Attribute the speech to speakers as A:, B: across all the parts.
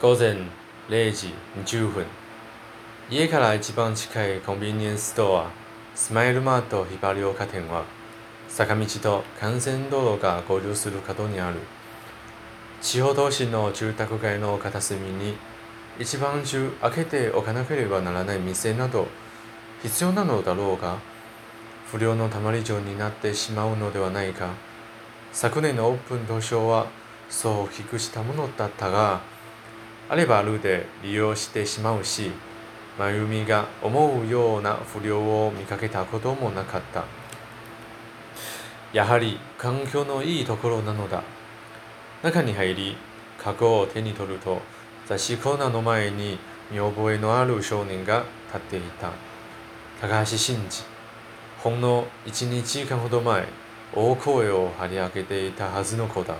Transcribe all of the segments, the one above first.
A: 午前0時20分。家から一番近いコンビニエンスストアスマイルマートひばり岡店は坂道と幹線道路が合流する角にある。地方都市の住宅街の片隅に一番中開けておかなければならない店など必要なのだろうが不良のたまり場になってしまうのではないか。昨年のオープン当初はそう低くしたものだったがあればあるで利用してしまうし真由美が思うような不良を見かけたこともなかった。やはり環境のいいところなのだ。中に入りカゴを手に取ると雑誌コーナーの前に見覚えのある少年が立っていた。高橋真二ほんの12時間ほど前大声を張り上げていたはずの子だ。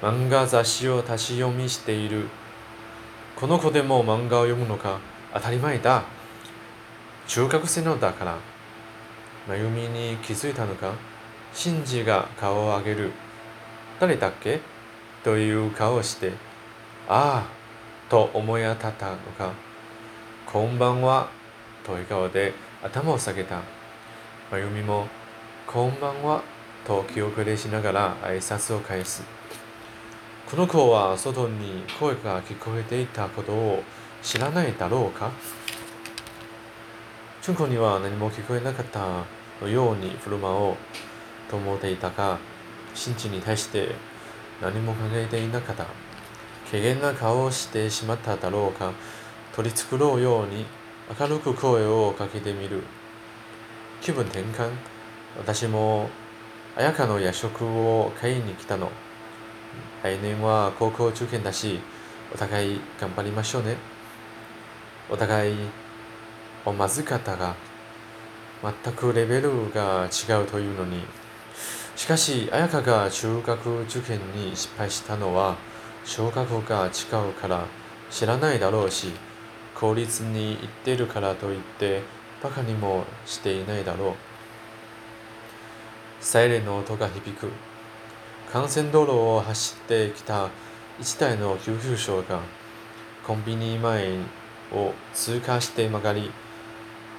A: 漫画雑誌を立ち読みしているこの子でも漫画を読むのか当たり前だ。中学生のだから真由美に気づいたのかシンジが顔を上げる。誰だっけ？という顔をしてああと思い当たったのか。こんばんはと笑顔で頭を下げた。真由美もこんばんはと気遅れしながら挨拶を返す。この子は外に声が聞こえていたことを知らないだろうか？純子には何も聞こえなかったのように振る舞おうと思っていたが真治に対して何も考えていなかった？怪げな顔をしてしまっただろうか？取り繕うように明るく声をかけてみる。気分転換？私も綾香の夜食を買いに来たの。来年は高校受験だしお互い頑張りましょうね。お互いおまずかったが全くレベルが違うというのに。しかし綾香が中学受験に失敗したのは小学校が違うから知らないだろうし公立に行ってるからといってバカにもしていないだろう。サイレンの音が響く。幹線道路を走ってきた一台の救急車がコンビニ前を通過して曲がり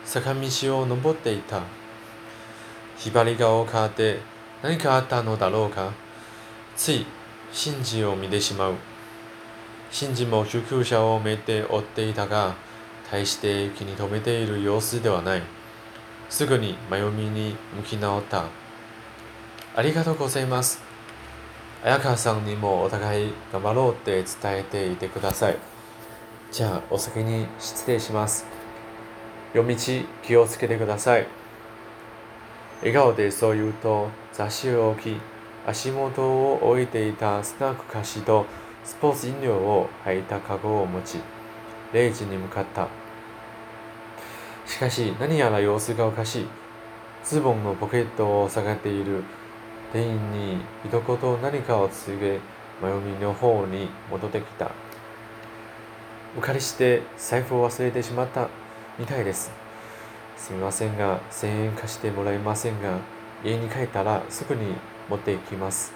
A: 坂道を登っていた。ひばりがを変わって何かあったのだろうか。ついシンジを見てしまう。シンジも救急車を目で追っていたが大して気に留めている様子ではない。すぐに真由美に向き直った。ありがとうございます。綾川さんにもお互い頑張ろうって伝えていてください。じゃあお先に失礼します。夜道気をつけてください。笑顔でそう言うと雑誌を置き足元を置いていたスナック菓子とスポーツ飲料を入ったカゴを持ち0時に向かった。しかし何やら様子がおかしい。ズボンのポケットを探っている。店員に一言何かを告げ真由美の方に戻ってきた。お借りして財布を忘れてしまったみたいです。すみませんが1000円貸してもらえませんが家に帰ったらすぐに持っていきます。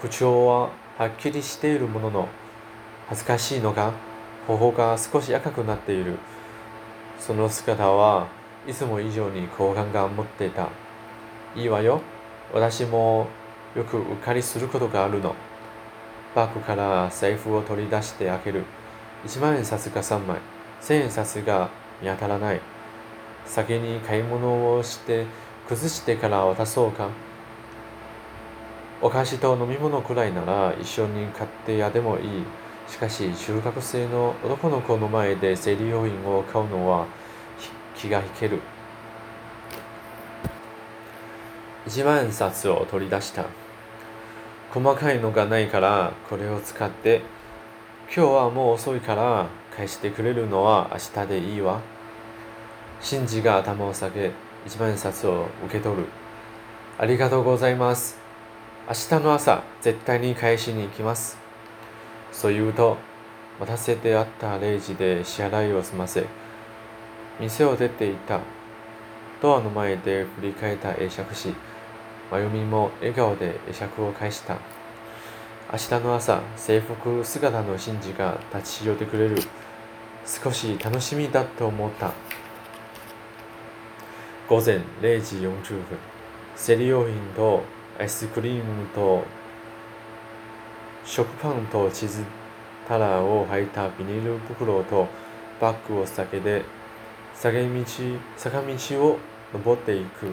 A: 口調ははっきりしているものの恥ずかしいのか頬が少し赤くなっている。その姿はいつも以上に好感が持っていた。いいわよ。私もよくうっかりすることがあるの。バッグから財布を取り出して開ける。1万円札が3枚。1000円札が見当たらない。先に買い物をして崩してから渡そうか。お菓子と飲み物くらいなら一緒に買ってやでもいい。しかし中学生の男の子の前で生理用品を買うのは気が引ける。1万円札を取り出した。細かいのがないからこれを使って今日はもう遅いから返してくれるのは明日でいいわ。シンジが頭を下げ1万円札を受け取る。ありがとうございます。明日の朝絶対に返しに行きます。そう言うと待たせてあった0時で支払いを済ませ店を出ていた。ドアの前で振り返った会釈し真由美も笑顔で会釈を返した。明日の朝制服姿のシンジが立ち寄ってくれる。少し楽しみだと思った。午前0時40分生理用品とアイスクリームと食パンとチーズタラを入ったビニール袋とバッグを避けて坂道坂道を登っていく。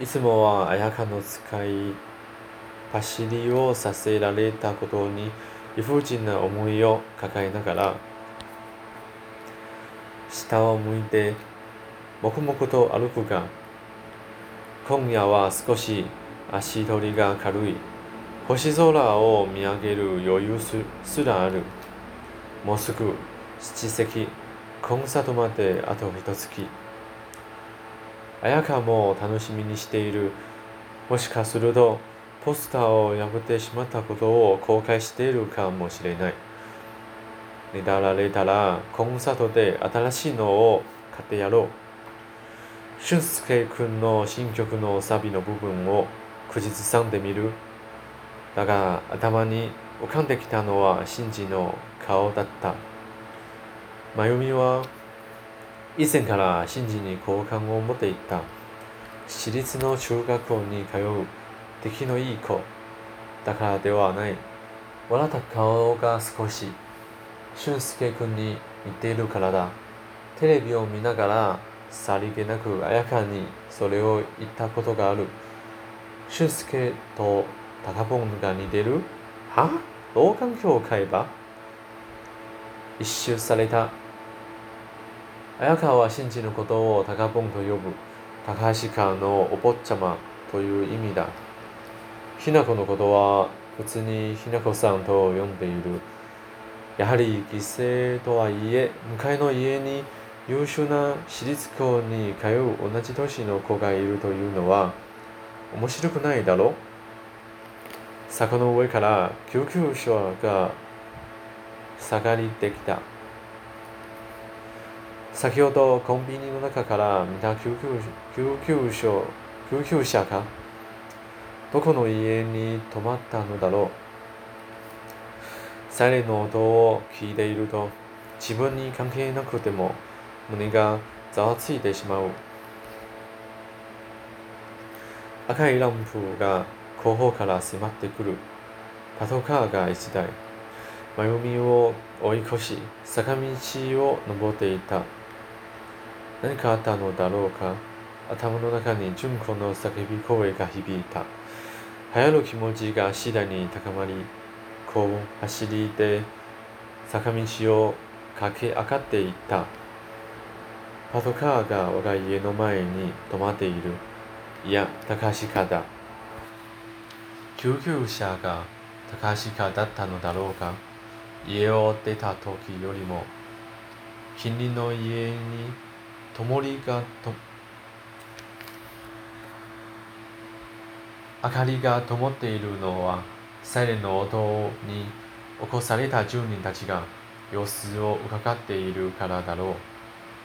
A: いつもは綾香の使い走りをさせられたことに理不尽な思いを抱えながら下を向いて黙々と歩くが今夜は少し足取りが軽い。星空を見上げる余裕すらある。もうすぐ七席コンサートまであと一月。綾香も楽しみにしている。もしかするとポスターを破ってしまったことを後悔しているかもしれない。ねだられたらコンサートで新しいのを買ってやろう。俊介くんの新曲のサビの部分を口ずさんでみる。だが頭に浮かんできたのはシンジの顔だった。真由美は以前から真珠に好感を持っていた。私立の中学校に通う出来のいい子だからではない。笑った顔が少し俊介君に似ているからだ。テレビを見ながらさりげなく綾香にそれを言ったことがある。俊介と高ボンが似てる？は？老眼鏡を買えば一周された。綾川は真珠のことを高ボンと呼ぶ高橋川のお坊ちゃまという意味だ。ひな子のことは普通にひな子さんと呼んでいる。やはり犠牲とはいえ、向かいの家に優秀な私立校に通う同じ年の子がいるというのは面白くないだろう？坂の上から救急車が下がりてきた。先ほどコンビニの中から見た救急救急車救急車かどこの家に泊まったのだろう。サイレンの音を聞いていると自分に関係なくても胸がざわついてしまう。赤いランプが後方から迫ってくる。パトカーが一台。真由美を追い越し坂道を登っていた。何かあったのだろうか？頭の中に純子の叫び声が響いた。流行る気持ちが次第に高まり、こう走りで坂道を駆け上がっていった。パトカーが我が家の前に止まっている。いや、高橋かだ。救急車が高橋かだったのだろうか？家を出た時よりも、近隣の家に灯りがと明かりが灯っているのはサイレンの音に起こされた住人たちが様子を伺っているからだろ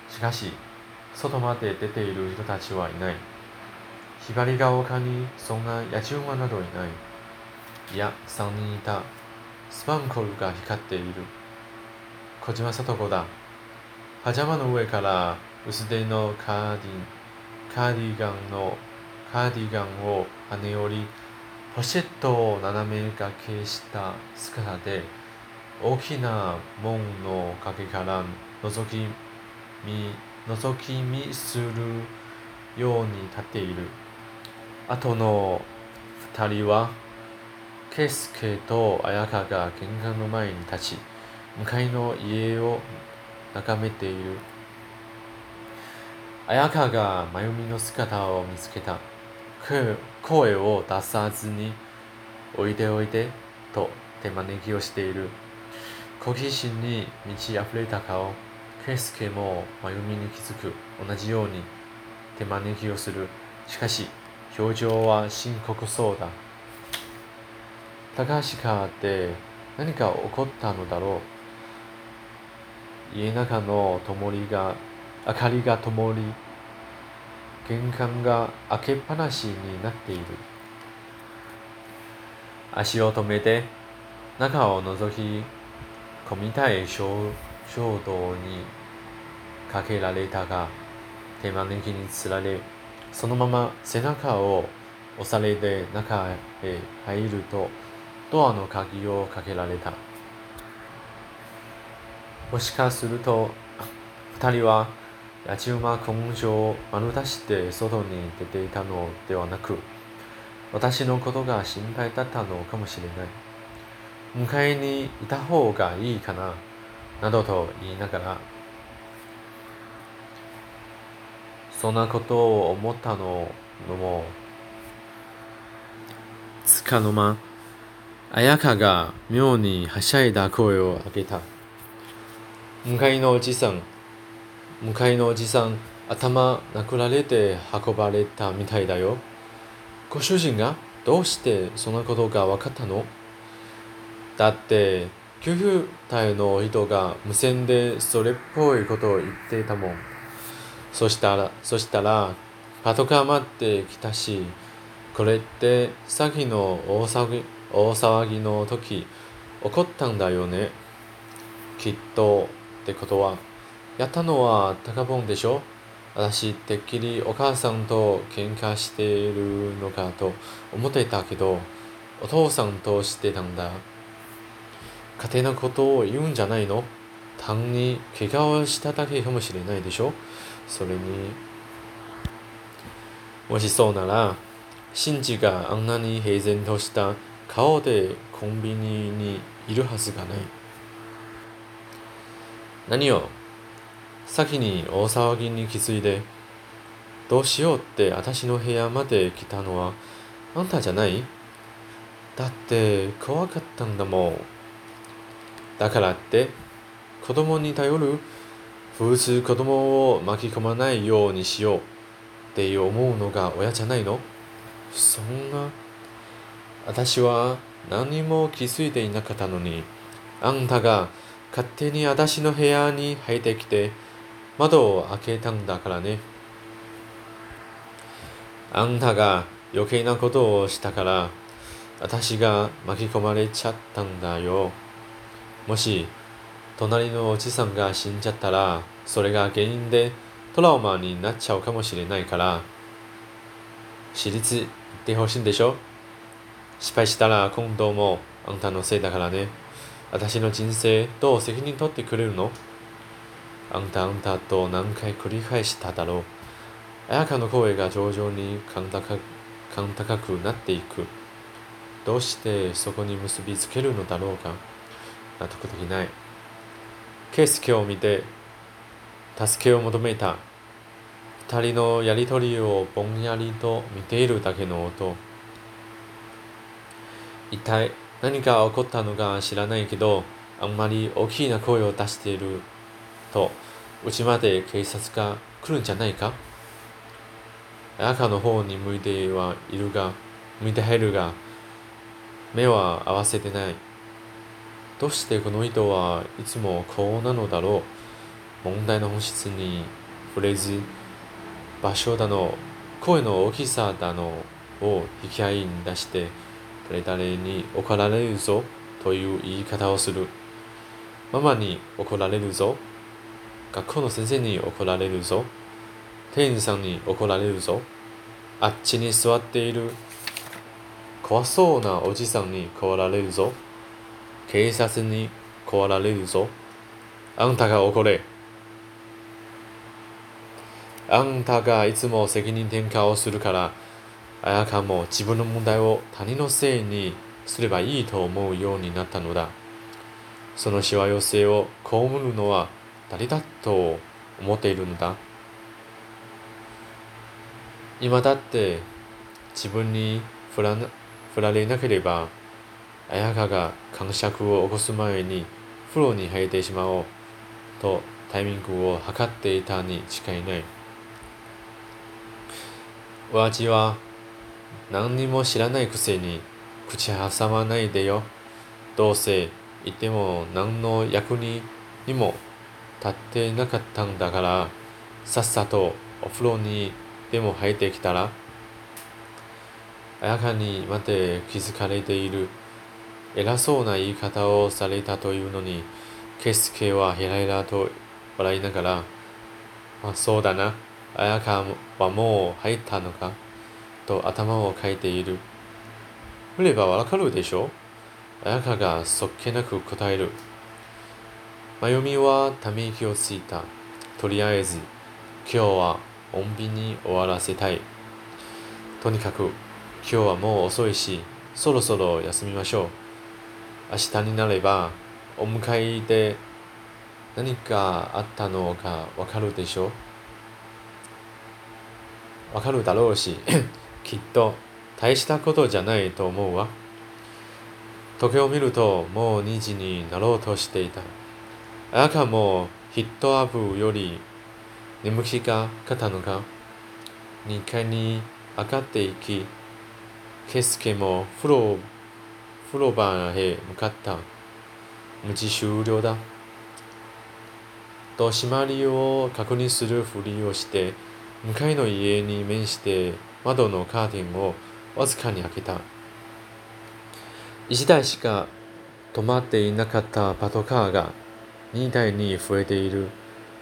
A: う。しかし、外まで出ている人たちはいない。左側にそんな野獣馬などいない。いや、三人いた。スパンコルが光っている。小島聡子だ。パジャマの上から薄手のカーディカーディガンのカーディガンを跳ね降りポシェットを斜め掛けした姿で大きな門の陰から覗き見覗き見するように立っている。後の二人は圭介と綾香が玄関の前に立ち向かいの家を眺めている。綾香が真由美の姿を見つけた。声を出さずに、おいでおいで、と手招きをしている。好奇心に満ち溢れた顔。圭介も真由美に気づく。同じように手招きをする。しかし、表情は深刻そうだ。高橋かって何か起こったのだろう。家中の灯りが明かりが灯り、玄関が開けっぱなしになっている。足を止めて中を覗き込みたい衝動にかけられたが手招きにつられそのまま背中を押されて中へ入るとドアの鍵をかけられた。もしかすると二人は八千馬根性を丸出して外に出ていたのではなく私のことが心配だったのかもしれない。迎えにいた方がいいかな、などと言いながら、そんなことを思ったのも、つかの間、綾香が妙にはしゃいだ声を上げた。向かいのおじさん、向かいのおじさん、頭殴られて運ばれたみたいだよ。ご主人がどうしてそんなことが分かったの？だって救急隊の人が無線でそれっぽいことを言ってたもん。そしたら、そしたら、パトカー待ってきたし、これってさっきの大騒ぎ大騒ぎの時起こったんだよね。きっとってことは、やったのは高ボンでしょ？私てっきりお母さんと喧嘩しているのかと思ってたけどお父さんとしてたんだ。家庭のことを言うんじゃないの？単に怪我をしただけかもしれないでしょ？それにもしそうならシンジがあんなに平然とした顔でコンビニにいるはずがない。何を？先に大騒ぎに気づいて、どうしようって私の部屋まで来たのはあんたじゃない？だって怖かったんだもん。だからって子供に頼る普通子供を巻き込まないようにしよう。って思うのが親じゃないの？そんな。私は何も気づいていなかったのにあんたが勝手に私の部屋に入ってきて窓を開けたんだからね。あんたが余計なことをしたから、私が巻き込まれちゃったんだよ。もし、隣のおじさんが死んじゃったら、それが原因でトラウマになっちゃうかもしれないから、私立行ってほしいんでしょ？失敗したら今度もあんたのせいだからね。私の人生どう責任取ってくれるの？あんたあんたと何回繰り返しただろう。綾香の声が徐々に甲高高くなっていく。どうしてそこに結びつけるのだろうか納得できない。圭介を見て、助けを求めた。二人のやりとりをぼんやりと見ているだけの音。一体何が起こったのか知らないけど、あんまり大きな声を出していると、うちまで警察が来るんじゃないか？赤の方に向いてはいるが、向いて入るが、目は合わせてない。どうしてこの人はいつもこうなのだろう？問題の本質に触れず、場所だの、声の大きさだのを引き合いに出して、誰々に怒られるぞという言い方をする。ママに怒られるぞ学校の先生に怒られるぞ。店員さんに怒られるぞ。あっちに座っている怖そうなおじさんに怒られるぞ。警察に怒られるぞ。あんたが怒れ。あんたがいつも責任転嫁をするから、あやかも自分の問題を他人のせいにすればいいと思うようになったのだ。そのしわ寄せを被るのは誰だと思っているのだ？今だって自分に振ら振られなければ綾香が感触を起こす前に風呂に入ってしまおうとタイミングを測っていたに違いない。親父は何にも知らないくせに口挟まないでよ。どうせ言っても何の役ににも立ってなかったんだから、さっさとお風呂にでも入ってきたら、あやかにまで気づかれている偉そうな言い方をされたというのに、ケスケはヘラヘラと笑いながら、あ、そうだな、綾香はもう入ったのかと頭をかいている。振ればわかるでしょ綾香がそっけなく答える。まゆみはため息をついた。とりあえず、今日は穏便に終わらせたい。とにかく、今日はもう遅いし、そろそろ休みましょう。明日になれば、お迎えで何かあったのかわかるでしょわかるだろうし、きっと大したことじゃないと思うわ。時計を見るともう2時になろうとしていた。あかもヒットアップより眠気がかったのか2階に上がっていき、ケスケも風呂風呂場へ向かった。無事終了だ。と締まりを確認するふりをして、向かいの家に面して窓のカーテンをわずかに開けた。1台しか止まっていなかったパトカーが2台に増えている。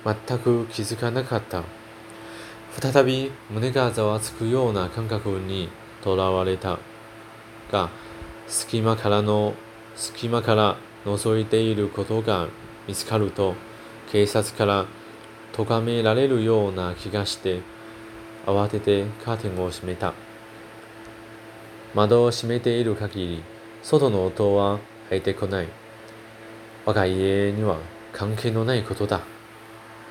A: 全く気づかなかった。再び胸がざわつくような感覚にとらわれた。が、隙間からの、隙間から覗いていることが見つかると、警察から咎められるような気がして、慌ててカーテンを閉めた。窓を閉めている限り、外の音は入ってこない。我が家には関係のないことだ。